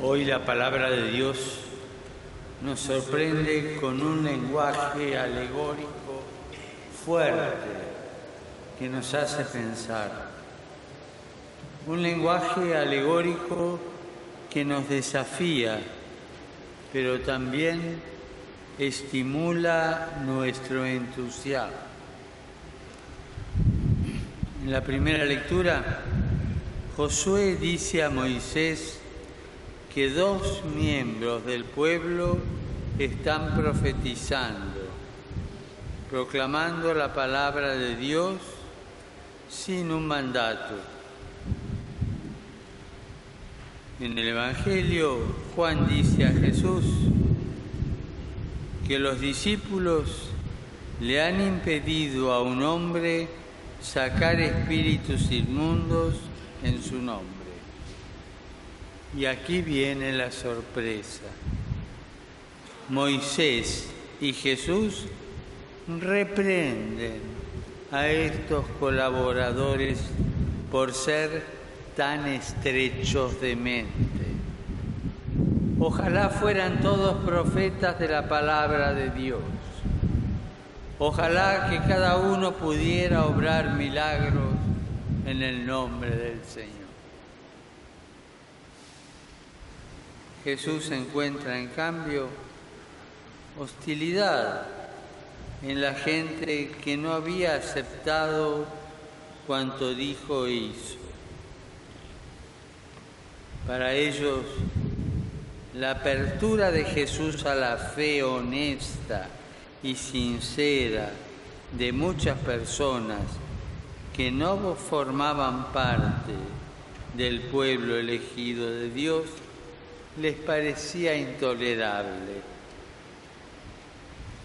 Hoy la palabra de Dios nos sorprende con un lenguaje alegórico fuerte que nos hace pensar. Un lenguaje alegórico que nos desafía, pero también estimula nuestro entusiasmo. En la primera lectura, Josué dice a Moisés que dos miembros del pueblo están profetizando, proclamando la palabra de Dios sin un mandato. En el Evangelio Juan dice a Jesús que los discípulos le han impedido a un hombre sacar espíritus inmundos en su nombre. Y aquí viene la sorpresa. Moisés y Jesús reprenden a estos colaboradores por ser tan estrechos de mente. Ojalá fueran todos profetas de la palabra de Dios. Ojalá que cada uno pudiera obrar milagros en el nombre del Señor. Jesús encuentra en cambio hostilidad en la gente que no había aceptado cuanto dijo e hizo. Para ellos, la apertura de Jesús a la fe honesta y sincera de muchas personas que no formaban parte del pueblo elegido de Dios les parecía intolerable.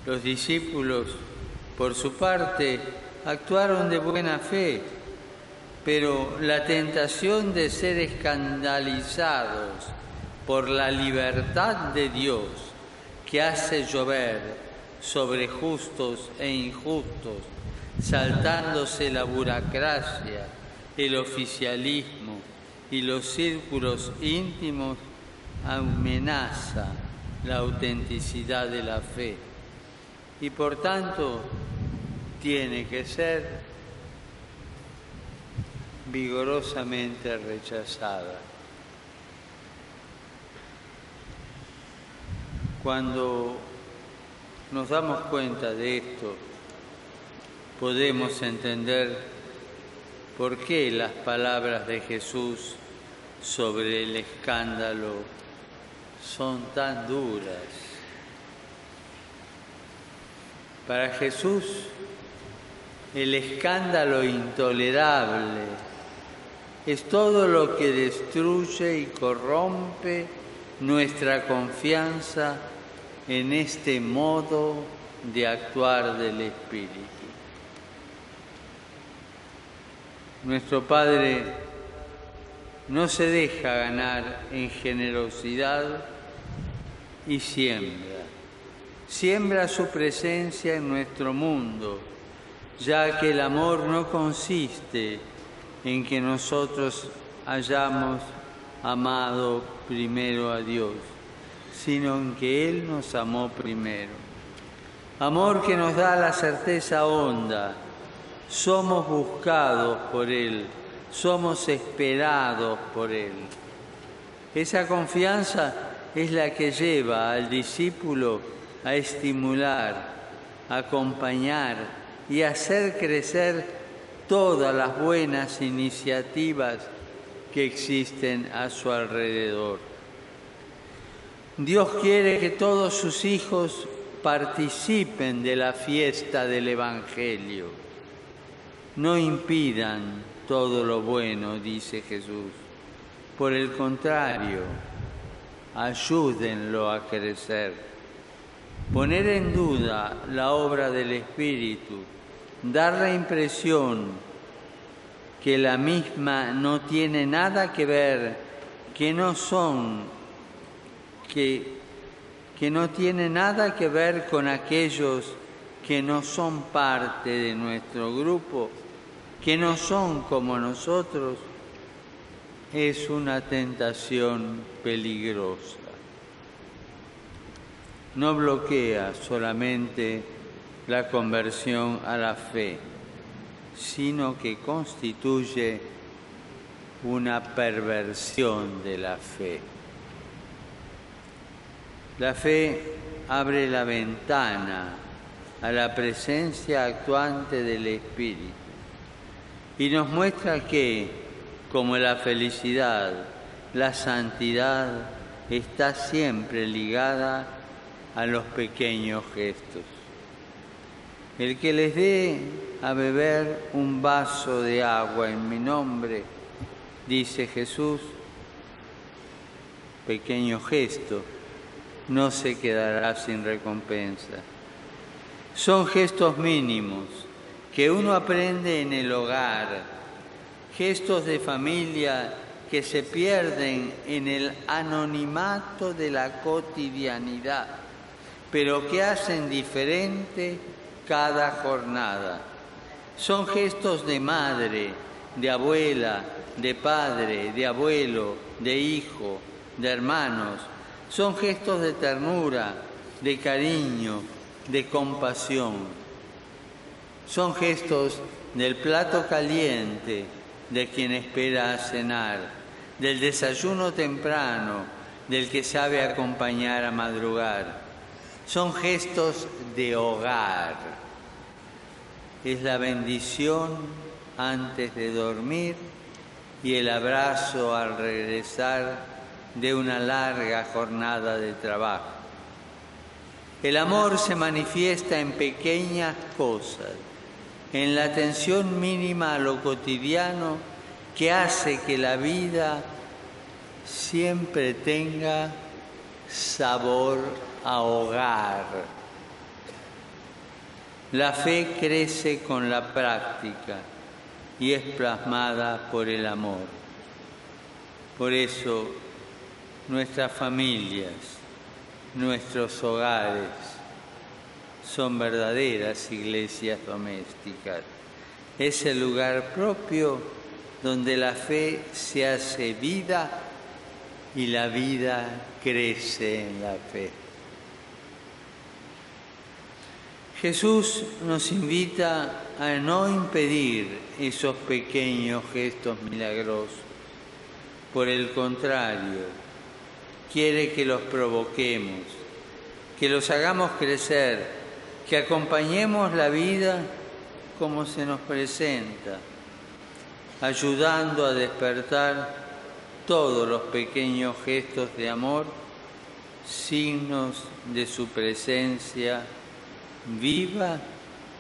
Los discípulos, por su parte, actuaron de buena fe, pero la tentación de ser escandalizados por la libertad de Dios que hace llover sobre justos e injustos, saltándose la burocracia, el oficialismo y los círculos íntimos, amenaza la autenticidad de la fe y por tanto tiene que ser vigorosamente rechazada. Cuando nos damos cuenta de esto, podemos entender por qué las palabras de Jesús sobre el escándalo son tan duras. Para Jesús, el escándalo intolerable es todo lo que destruye y corrompe nuestra confianza en este modo de actuar del Espíritu. Nuestro Padre no se deja ganar en generosidad y siembra. Siembra su presencia en nuestro mundo, ya que el amor no consiste en que nosotros hayamos amado primero a Dios, sino en que Él nos amó primero. Amor que nos da la certeza honda, somos buscados por Él, somos esperados por Él. Esa confianza es la que lleva al discípulo a estimular, acompañar y hacer crecer todas las buenas iniciativas que existen a su alrededor. Dios quiere que todos sus hijos participen de la fiesta del Evangelio. No impidan todo lo bueno, dice Jesús. Por el contrario, ayúdenlo a crecer. Poner en duda la obra del Espíritu, dar la impresión que la misma no tiene nada que ver, que no son, que, que no tiene nada que ver con aquellos que no son parte de nuestro grupo, que no son como nosotros, es una tentación peligrosa. No bloquea solamente la conversión a la fe, sino que constituye una perversión de la fe. La fe abre la ventana a la presencia actuante del Espíritu y nos muestra que, como la felicidad, la santidad está siempre ligada a los pequeños gestos. El que les dé a beber un vaso de agua en mi nombre, dice Jesús, pequeño gesto, no se quedará sin recompensa. Son gestos mínimos que uno aprende en el hogar, gestos de familia que se pierden en el anonimato de la cotidianidad, pero que hacen diferente cada jornada. Son gestos de madre, de abuela, de padre, de abuelo, de hijo, de hermanos. Son gestos de ternura, de cariño, de compasión. Son gestos del plato caliente de quien espera a cenar, del desayuno temprano del que sabe acompañar a madrugar. Son gestos de hogar. Es la bendición antes de dormir y el abrazo al regresar de una larga jornada de trabajo. El amor se manifiesta en pequeñas cosas, en la atención mínima a lo cotidiano que hace que la vida siempre tenga sabor a hogar. La fe crece con la práctica y es plasmada por el amor. Por eso nuestras familias, nuestros hogares son verdaderas iglesias domésticas. Es el lugar propio donde la fe se hace vida y la vida crece en la fe. Jesús nos invita a no impedir esos pequeños gestos milagrosos. Por el contrario, quiere que los provoquemos, que los hagamos crecer, que acompañemos la vida como se nos presenta, ayudando a despertar todos los pequeños gestos de amor, signos de su presencia viva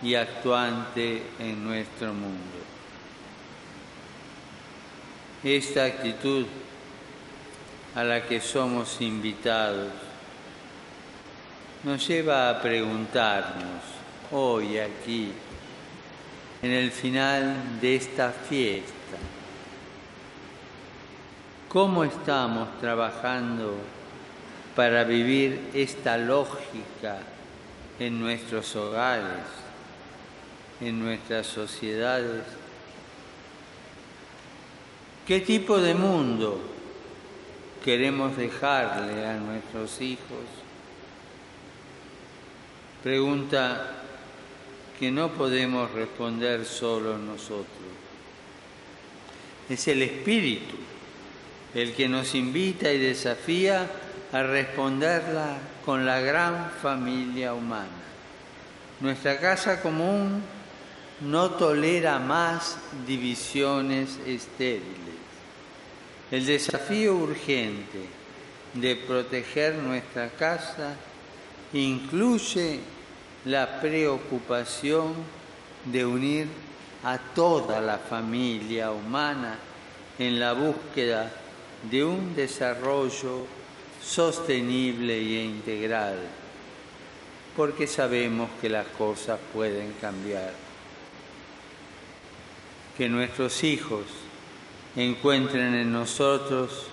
y actuante en nuestro mundo. Esta actitud a la que somos invitados nos lleva a preguntarnos hoy aquí, en el final de esta fiesta, ¿cómo estamos trabajando para vivir esta lógica en nuestros hogares, en nuestras sociedades. ¿Qué tipo de mundo queremos dejarle a nuestros hijos? Pregunta que no podemos responder solo nosotros. Es el Espíritu el que nos invita y desafía a responderla con la gran familia humana. Nuestra casa común no tolera más divisiones estériles. El desafío urgente de proteger nuestra casa incluye la preocupación de unir a toda la familia humana en la búsqueda de un desarrollo sostenible e integral, porque sabemos que las cosas pueden cambiar. Que nuestros hijos encuentren en nosotros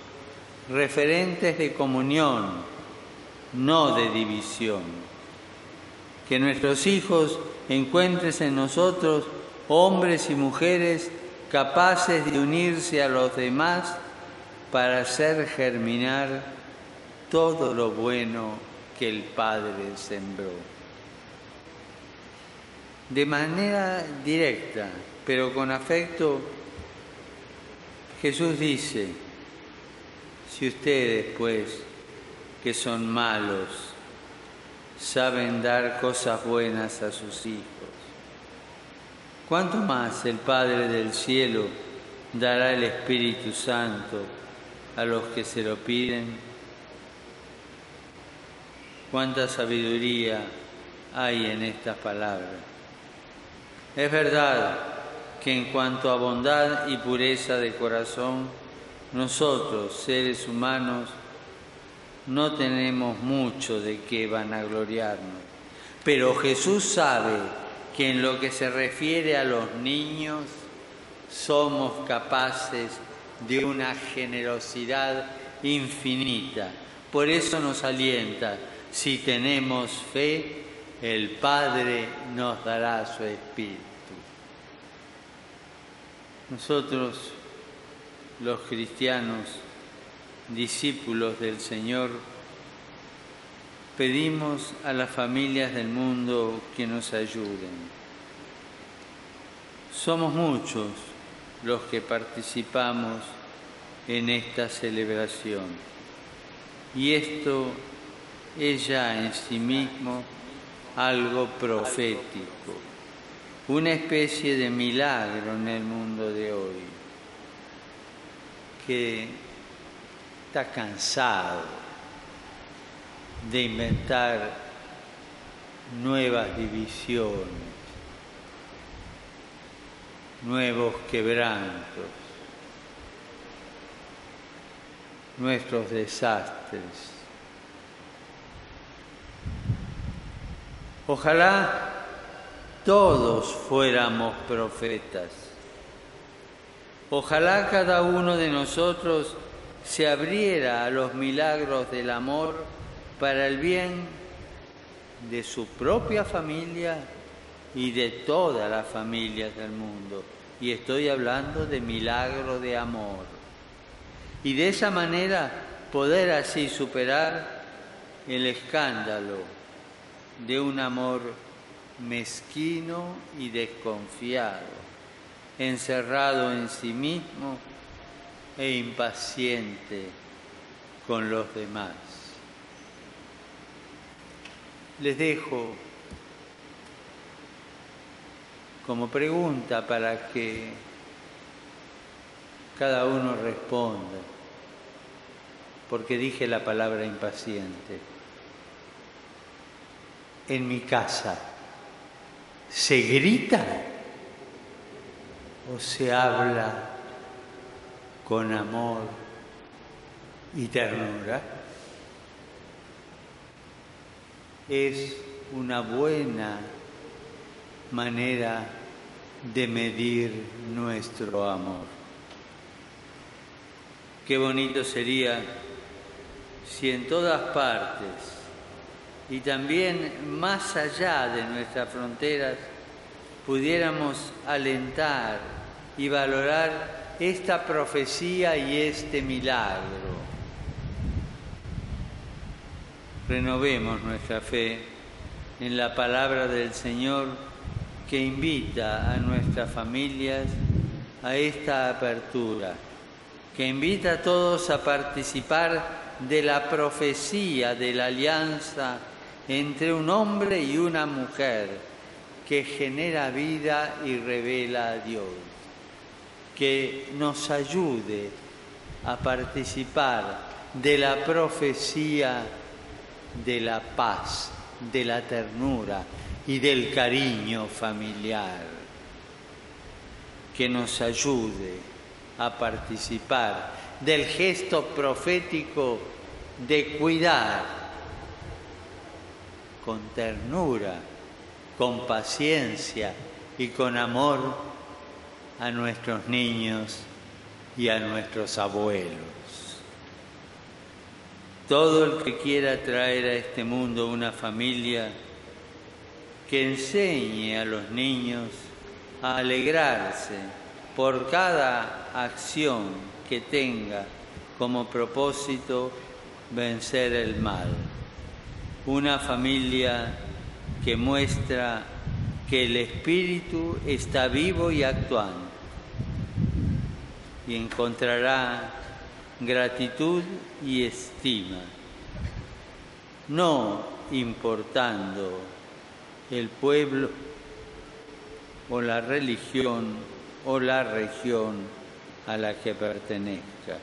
referentes de comunión, no de división. Que nuestros hijos encuentren en nosotros hombres y mujeres capaces de unirse a los demás para hacer germinar todo lo bueno que el Padre sembró. De manera directa, pero con afecto, Jesús dice, si ustedes pues, que son malos, saben dar cosas buenas a sus hijos, ¿cuánto más el Padre del cielo dará el Espíritu Santo a los que se lo piden? Cuánta sabiduría hay en estas palabras. Es verdad que en cuanto a bondad y pureza de corazón, nosotros, seres humanos, no tenemos mucho de qué vanagloriarnos. Pero Jesús sabe que en lo que se refiere a los niños, somos capaces de una generosidad infinita. Por eso nos alienta, si tenemos fe, el Padre nos dará su Espíritu. Nosotros, los cristianos, discípulos del Señor, pedimos a las familias del mundo que nos ayuden. Somos muchos los que participamos en esta celebración y esto es ya en sí mismo algo profético, una especie de milagro en el mundo de hoy, que está cansado de inventar nuevas divisiones, nuevos quebrantos, nuestros desastres. Ojalá todos fuéramos profetas. Ojalá cada uno de nosotros se abriera a los milagros del amor para el bien de su propia familia y de todas las familias del mundo. Y estoy hablando de milagro de amor. Y de esa manera poder así superar el escándalo de un amor mezquino y desconfiado, encerrado en sí mismo e impaciente con los demás. Les dejo como pregunta para que cada uno responda, porque dije la palabra impaciente. En mi casa, ¿se grita o se habla con amor y ternura? Es una buena manera de medir nuestro amor. Qué bonito sería si en todas partes y también más allá de nuestras fronteras pudiéramos alentar y valorar esta profecía y este milagro. Renovemos nuestra fe en la palabra del Señor que invita a nuestras familias a esta apertura, que invita a todos a participar de la profecía de la alianza entre un hombre y una mujer que genera vida y revela a Dios que nos ayude a participar de la profecía de la paz, de la ternura y del cariño familiar, que nos ayude a participar del gesto profético de cuidar con ternura, con paciencia y con amor a nuestros niños y a nuestros abuelos. Todo el que quiera traer a este mundo una familia que enseñe a los niños a alegrarse por cada acción que tenga como propósito vencer el mal. Una familia que muestra que el Espíritu está vivo y actuando y encontrará gratitud y estima, no importando el pueblo o la religión o la región a la que pertenezca.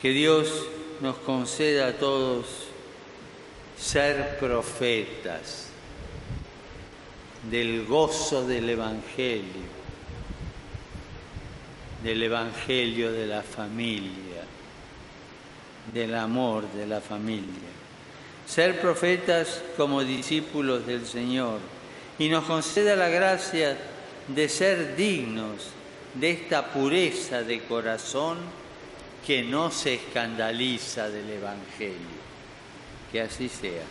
Que Dios nos conceda a todos ser profetas del gozo del Evangelio, del Evangelio de la familia, del amor de la familia. Ser profetas como discípulos del Señor y nos conceda la gracia de ser dignos de esta pureza de corazón que no se escandaliza del Evangelio. Que así sea.